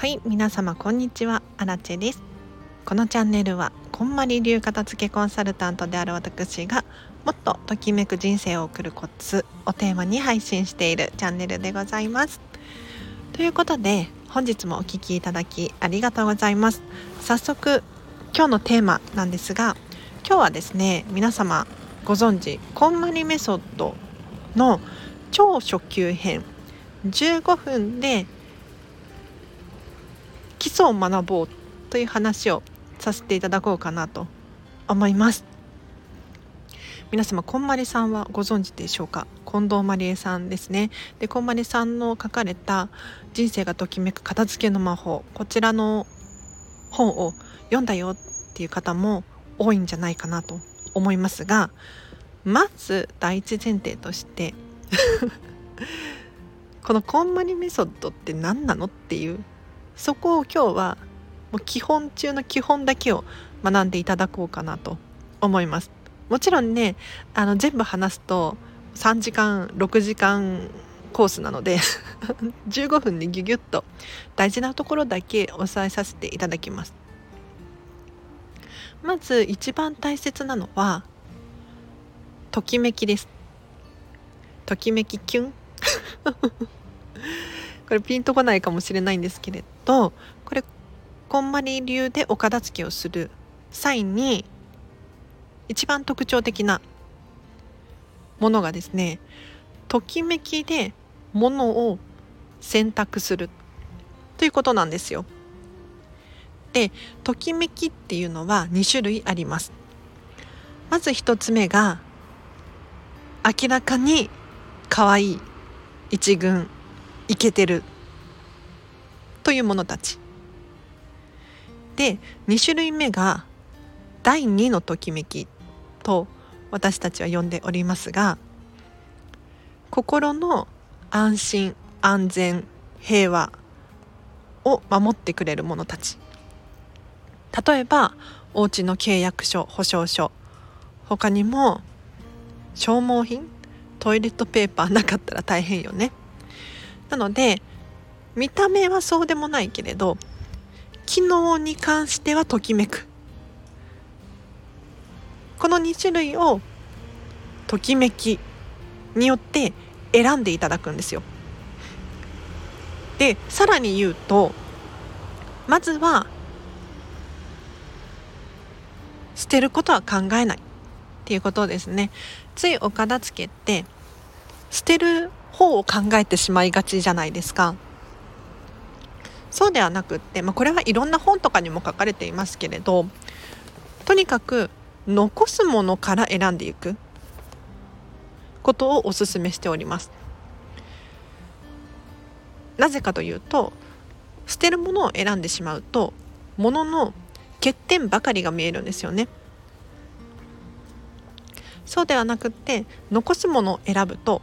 はい皆様こんにちは。アラチェです。このチャンネルはこんまり流片付けコンサルタントである私がもっとときめく人生を送るコツをテーマに配信しているチャンネルでございます。ということで本日もお聴きいただきありがとうございます。早速今日のテーマなんですが今日はですね皆様ご存知こんまりメソッドの超初級編15分で基礎を学ぼうという話をさせていただこうかなと思います。皆様こんまりさんはご存知でしょうか？近藤まりえさんですね。でこんまりさんの書かれた人生がときめく片付けの魔法。こちらの本を読んだよっていう方も多いんじゃないかなと思いますがまず第一前提として このこんまりメソッドって何なのっていうそこを今日はもう基本中の基本だけを学んでいただこうかなと思います。もちろんねあの全部話すと3時間6時間コースなので 15分でギュギュッと大事なところだけ押さえさせていただきます。まず一番大切なのはときめきです。ときめきキュン。これピンとこないかもしれないんですけれどこれこんまり流でお片付けをする際に一番特徴的なものがですねときめきでものを選択するということなんですよ。でときめきっていうのは2種類あります。まず1つ目が明らかに可愛い一軍イケてる。というものたち。で2種類目が第2のときめきと私たちは呼んでおりますが心の安心安全平和を守ってくれる者たち。例えばお家の契約書保証書。他にも消耗品トイレットペーパーなかったら大変よね。なので見た目はそうでもないけれど機能に関してはときめくこの2種類をときめきによって選んでいただくんですよ。でさらに言うとまずは捨てることは考えないっていうことですね。ついお片付けって捨てる方を考えてしまいがちじゃないですか。そうではなくって、まあ、これはいろんな本とかにも書かれていますけれどとにかく残すものから選んでいくことをお勧めしております。なぜかというと捨てるものを選んでしまうとものの欠点ばかりが見えるんですよね。そうではなくって残すものを選ぶと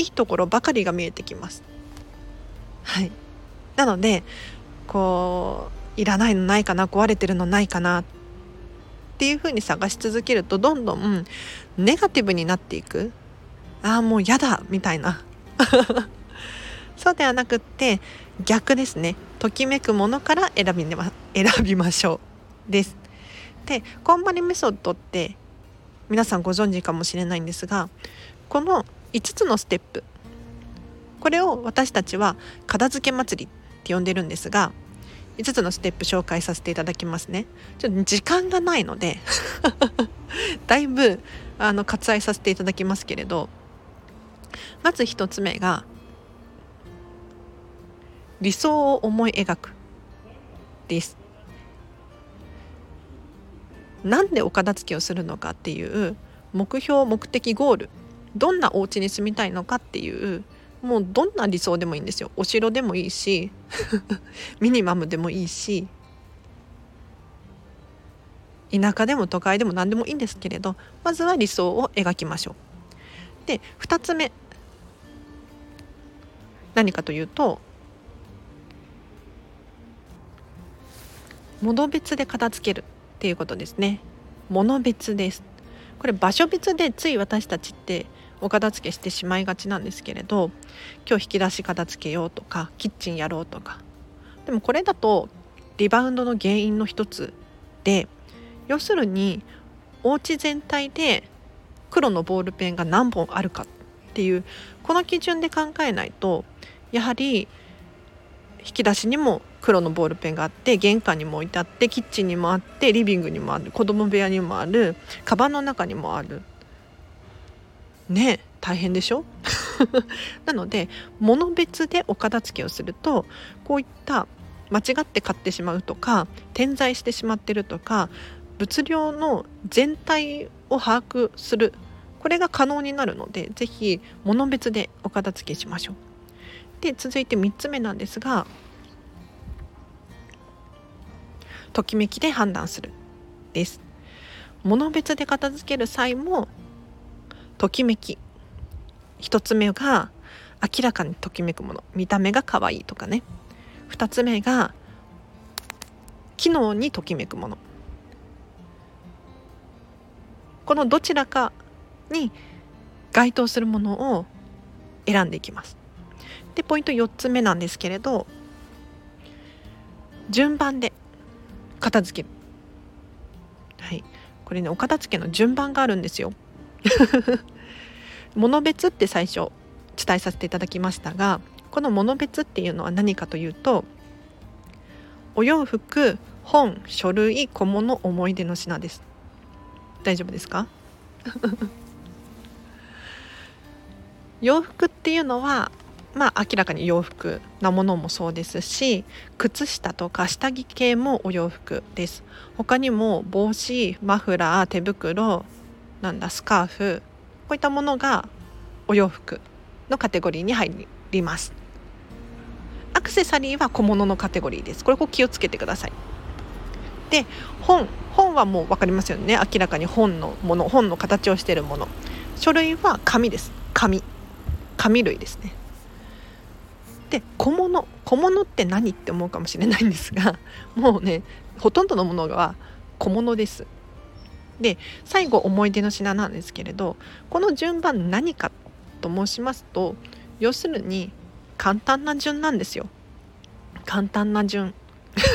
いいところばかりが見えてきます。はい。なのでこういらないのないかな壊れてるのないかなっていうふうに探し続けるとどんどんネガティブになっていく。ああもう嫌だみたいな。そうではなくって逆ですね。ときめくものから選びま選びましょう。です。でこんまりメソッドって皆さんご存知かもしれないんですがこの5つのステップ。これを私たちは片付け祭りって呼んでるんですが5つのステップ紹介させていただきますね。ちょっと時間がないので だいぶあの割愛させていただきますけれど。まず1つ目が理想を思い描くです。なんでお片付けをするのかっていう目標目的ゴール。どんなお家に住みたいのかっていうもうどんな理想でもいいんですよお城でもいいし ミニマムでもいいし田舎でも都会でも何でもいいんですけれどまずは理想を描きましょう。で2つ目何かというと物別で片付けるっていうことですね。物別です。これ場所別でつい私たちってお片付けしてしまいがちなんですけれど今日引き出し片付けようとかキッチンやろうとか。でもこれだとリバウンドの原因の一つで要するにお家全体で黒のボールペンが何本あるかっていうこの基準で考えないとやはり引き出しにも黒のボールペンがあって玄関にも置いてあってキッチンにもあってリビングにもある子供部屋にもあるカバンの中にもある。ね大変でしょ？なので物別でお片付けをするとこういった間違って買ってしまうとか点在してしまってるとか物量の全体を把握するこれが可能になるので是非物別でお片付けしましょう。で続いて3つ目なんですがときめきで判断するです物別で片付ける際もときめき。1つ目が明らかにときめくもの。見た目が可愛いとかね。2つ目が機能にときめくもの。このどちらかに該当するものを選んでいきます。でポイント4つ目なんですけれど順番で片付ける。はい。これねお片付けの順番があるんですよ。物別って最初伝えさせていただきましたがこの物別っていうのは何かというとお洋服本書類小物思い出の品です。大丈夫ですか？洋服っていうのはまあ明らかに洋服なものもそうですし靴下とか下着系もお洋服です。他にも帽子マフラー手袋なんだスカーフこういったものがお洋服のカテゴリーに入ります。アクセサリーは小物のカテゴリーです。これこ気をつけてください。で本本はもう分かりますよね。明らかに本のもの本の形をしているもの。書類は紙です。紙。紙類ですね。で小物。小物って何って思うかもしれないんですがもうねほとんどのものは小物です。で最後思い出の品なんですけれどこの順番何かと申しますと要するに簡単な順なんですよ。簡単な順。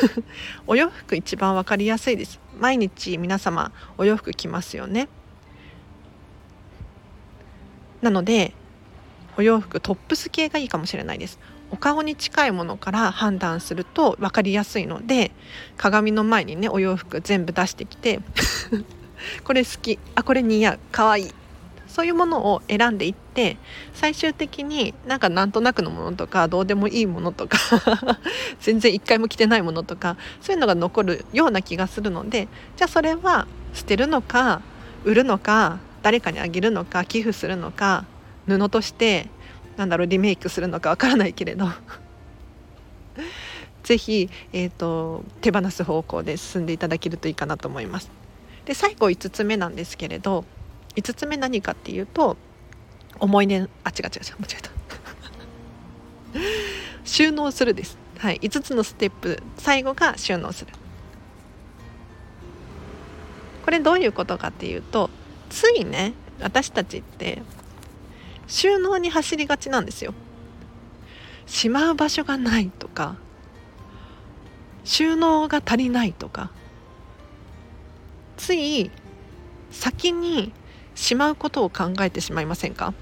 お洋服一番分かりやすいです。毎日皆様お洋服着ますよね。なのでお洋服トップス系がいいかもしれないです。お顔に近いものから判断すると分かりやすいので鏡の前にねお洋服全部出してきて これ好き。あこれ似合う。かわい。いそういうものを選んでいって最終的になんかなんとなくのものとかどうでもいいものとか 全然一回も着てないものとかそういうのが残るような気がするのでじゃあそれは捨てるのか売るのか誰かにあげるのか寄付するのか布としてなんだろうリメイクするのかわからないけれど 是非、えーと、手放す方向で進んでいただけるといいかなと思います。で最後5つ目なんですけれど5つ目何かっていうと思い出あ違う違う違う間違えた。収納するです、はい、5つのステップ最後が収納する。これどういうことかっていうとついね私たちって収納に走りがちなんですよ。しまう場所がないとか収納が足りないとかつい先にしまうことを考えてしまいませんか？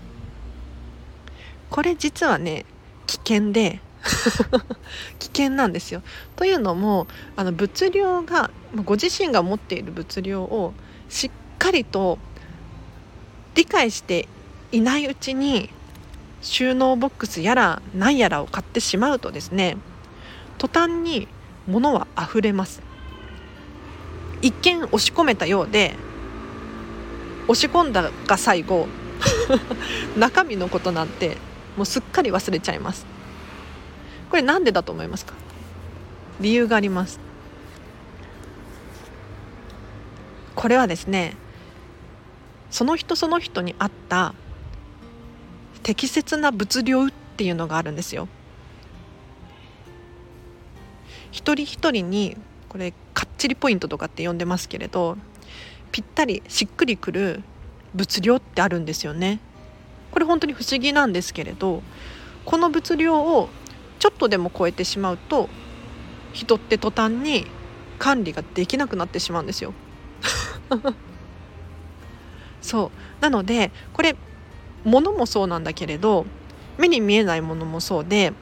これ実はね危険で 危険なんですよ。というのもあの物量がご自身が持っている物量をしっかりと理解していないうちに収納ボックスやら何やらを買ってしまうとですね途端に物は溢れます一見押し込めたようで押し込んだが最後 中身のことなんてもうすっかり忘れちゃいます。これなんでだと思いますか？理由があります。これはですねその人その人に合った適切な物量っていうのがあるんですよ。一人一人にこれちりポイントとかって呼んでますけれどぴったりしっくりくる物量ってあるんですよねこれ本当に不思議なんですけれどこの物量をちょっとでも超えてしまうと人って途端に管理ができなくなってしまうんですよ。そうなのでこれ物もそうなんだけれど目に見えないものもそうで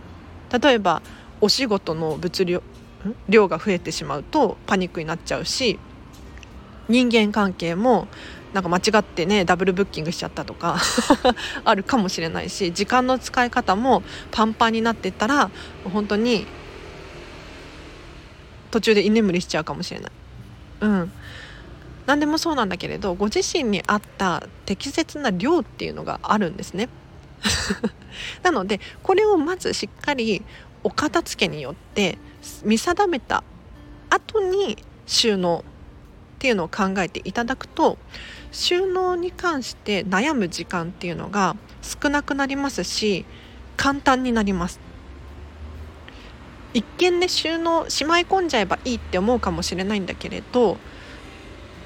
例えばお仕事の物量量が増えてしまうとパニックになっちゃうし人間関係もなんか間違ってねダブルブッキングしちゃったとか あるかもしれないし時間の使い方もパンパンになってったら本当に途中で居眠りしちゃうかもしれない。うん何でもそうなんだけれどご自身に合った適切な量っていうのがあるんですね。なのでこれをまずしっかりお片付けによって見定めた後に収納っていうのを考えていただくと収納に関して悩む時間っていうのが少なくなりますし簡単になります。一見ね収納しまい込んじゃえばいいって思うかもしれないんだけれど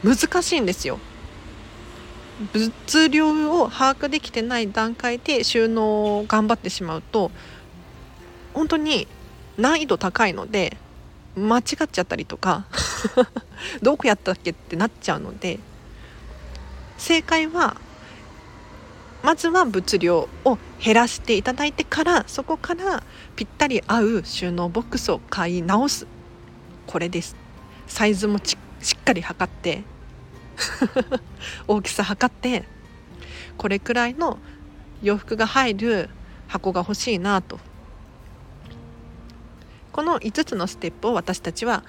難しいんですよ。物量を把握できてない段階で収納を頑張ってしまうと本当に難易度高いので間違っちゃったりとか どこやったっけってなっちゃうので正解はまずは物量を減らしていただいてからそこからぴったり合う収納ボックスを買い直す。これです。サイズもしっかり測って 大きさ測ってこれくらいの洋服が入る箱が欲しいなとこの5つのステップを私たちは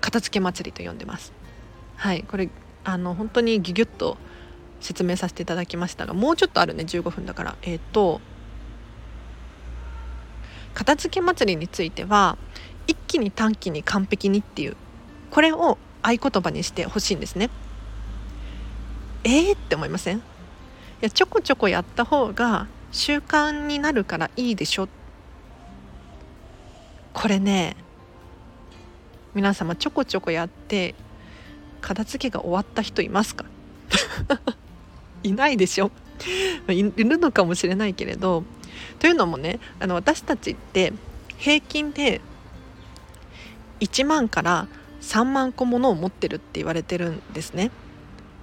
片付け祭りと呼んでます。はいこれあの本当にギュギュッと説明させていただきましたがもうちょっとあるね15分だから。えっ、ー、と片付け祭りについては一気に短期に完璧にっていうこれを合言葉にしてほしいんですね。えー、って思いません？いやちょこちょこやった方が習慣になるからいいでしょこれね皆様ちょこちょこやって片付けが終わった人いますか？いないでしょ？いるのかもしれないけれどというのもねあの私たちって平均で1万から3万個ものを持ってるって言われてるんですね。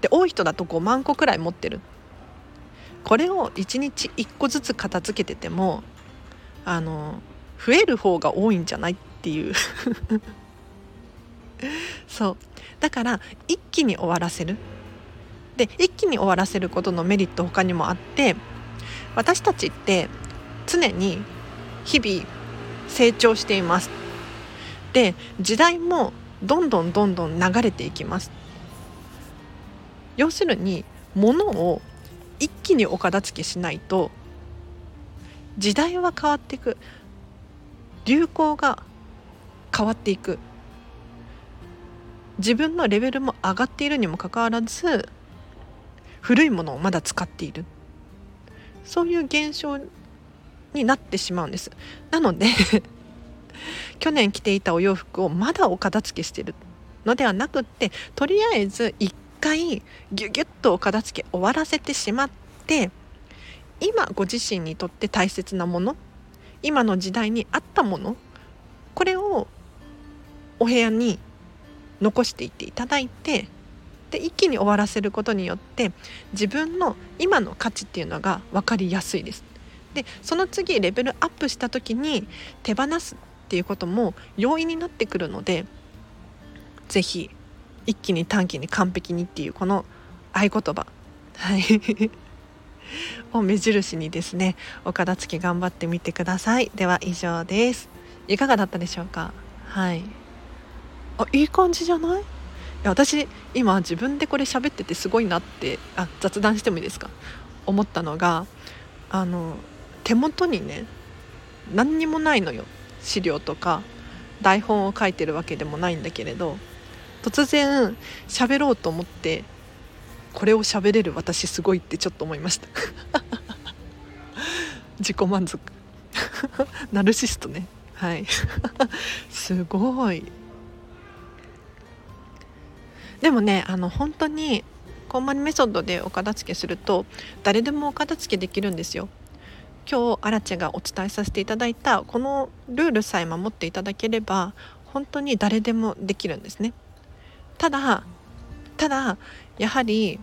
で多い人だと5万個くらい持ってる。これを1日1個ずつ片付けててもあの増える方が多いんじゃないっていう。そう。だから一気に終わらせる。で一気に終わらせることのメリット他にもあって私たちって常に日々成長しています。で時代もどんどんどんどん流れていきます。要するに物を一気にお片付けしないと時代は変わっていく。流行が変わっていく。自分のレベルも上がっているにもかかわらず古いものをまだ使っている。そういう現象になってしまうんです。なので 去年着ていたお洋服をまだお片付けしてる。のではなくってとりあえず一回ギュギュッとお片付け終わらせてしまって今ご自身にとって大切なもの今の時代に合ったものこれをお部屋に残していっていただいてで一気に終わらせることによって自分の今の価値っていうのが分かりやすいです。でその次レベルアップした時に手放すっていうことも容易になってくるので是非一気に短期に完璧にっていうこの合言葉はい を目印にですねお片付け頑張ってみてください。では以上です。いかがだったでしょうか？はい。あいい感じじゃない？いや私今自分でこれ喋っててすごいなってあ雑談してもいいですか？思ったのがあの手元にね何にもないのよ。資料とか台本を書いてるわけでもないんだけれど突然喋ろうと思ってこれを喋れる私すごいってちょっと思いました。自己満足。ナルシストね。はい。すごい。でもねあの本当にこんまりメソッドでお片付けすると誰でもお片付けできるんですよ。今日アラチェがお伝えさせていただいたこのルールさえ守っていただければ本当に誰でもできるんですね。ただただやはり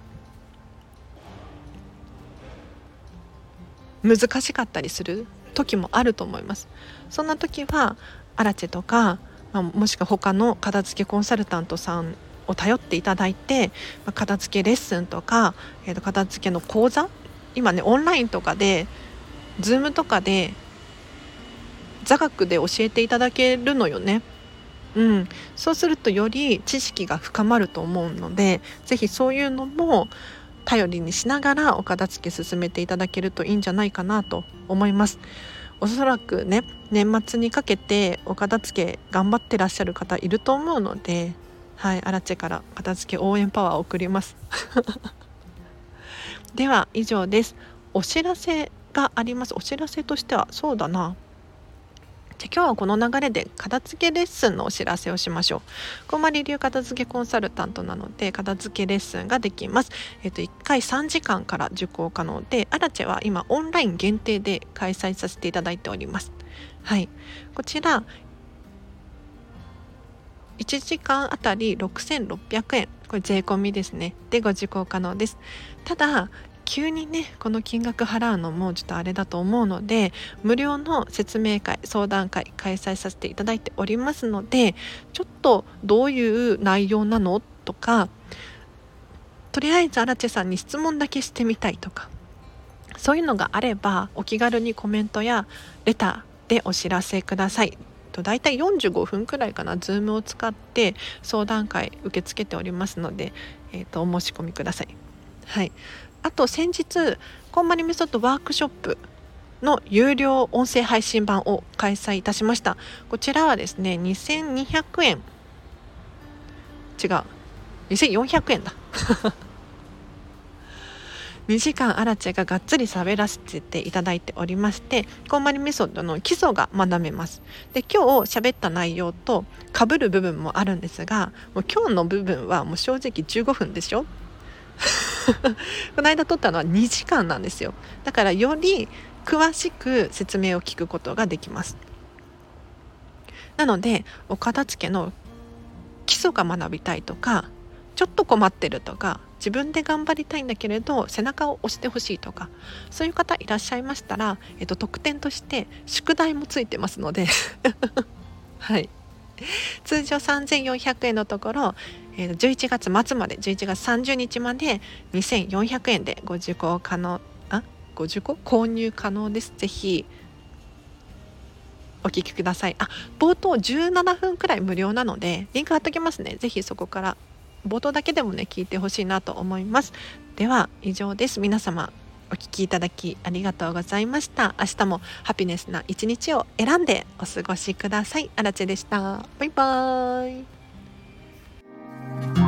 難しかったりする時もあると思います。そんな時はアラチェとか、まあ、もしくは他の片付けコンサルタントさんを頼っていただいて、まあ、片付けレッスンとか、えー、と片付けの講座今ねオンラインとかで Zoom とかで座学で教えていただけるのよね。うん、そうするとより知識が深まると思うので是非そういうのも頼りにしながらお片付け進めていただけるといいんじゃないかなと思います。おそらくね年末にかけてお片付け頑張ってらっしゃる方いると思うのではいアラチェから片付け応援パワーを送ります。では以上です。お知らせがあります。お知らせとしてはそうだな。じゃ今日はこの流れで片付けレッスンのお知らせをしましょう。こまり流片付けコンサルタントなので片付けレッスンができます。えっ、と1回3時間から受講可能で、アラチェは今オンライン限定で開催させていただいております。はい、こちら1時間あたり6600円これ税込みですねでご受講可能ですただ急にねこの金額払うのもちょっとあれだと思うので無料の説明会相談会開催させていただいておりますのでちょっとどういう内容なのとかとりあえずアラチェさんに質問だけしてみたいとかそういうのがあればお気軽にコメントやレターでお知らせください。と大体45分くらいかな Zoom を使って相談会受け付けておりますので、えーと、お申し込みください。はい、あと先日こんまりメソッドワークショップの有料音声配信版を開催いたしました。こちらはですね2200円。違う。2400円だ。2時間アラチェががっつり喋らせていただいておりましてこんまりメソッドの基礎が学べます。で今日喋った内容とかぶる部分もあるんですがもう今日の部分はもう正直15分でしょ。この間撮ったのは2時間なんですよ。だからより詳しく説明を聞くことができます。なのでお片付けの基礎が学びたいとかちょっと困ってるとか自分で頑張りたいんだけれど背中を押してほしいとかそういう方いらっしゃいましたら、えっと、特典として宿題もついてますので。はい。通常3400円のところ、えー、11月末まで11月30日まで2400円でご受講可能あご受講購入可能です。ぜひお聞きください。あ冒頭17分くらい無料なのでリンク貼っときますね。ぜひそこから冒頭だけでもね聞いてほしいなと思います。では以上です。皆様お聞きいただきありがとうございました。明日もハピネスな一日を選んでお過ごしください。あらでした。バイバーイ。Thank you.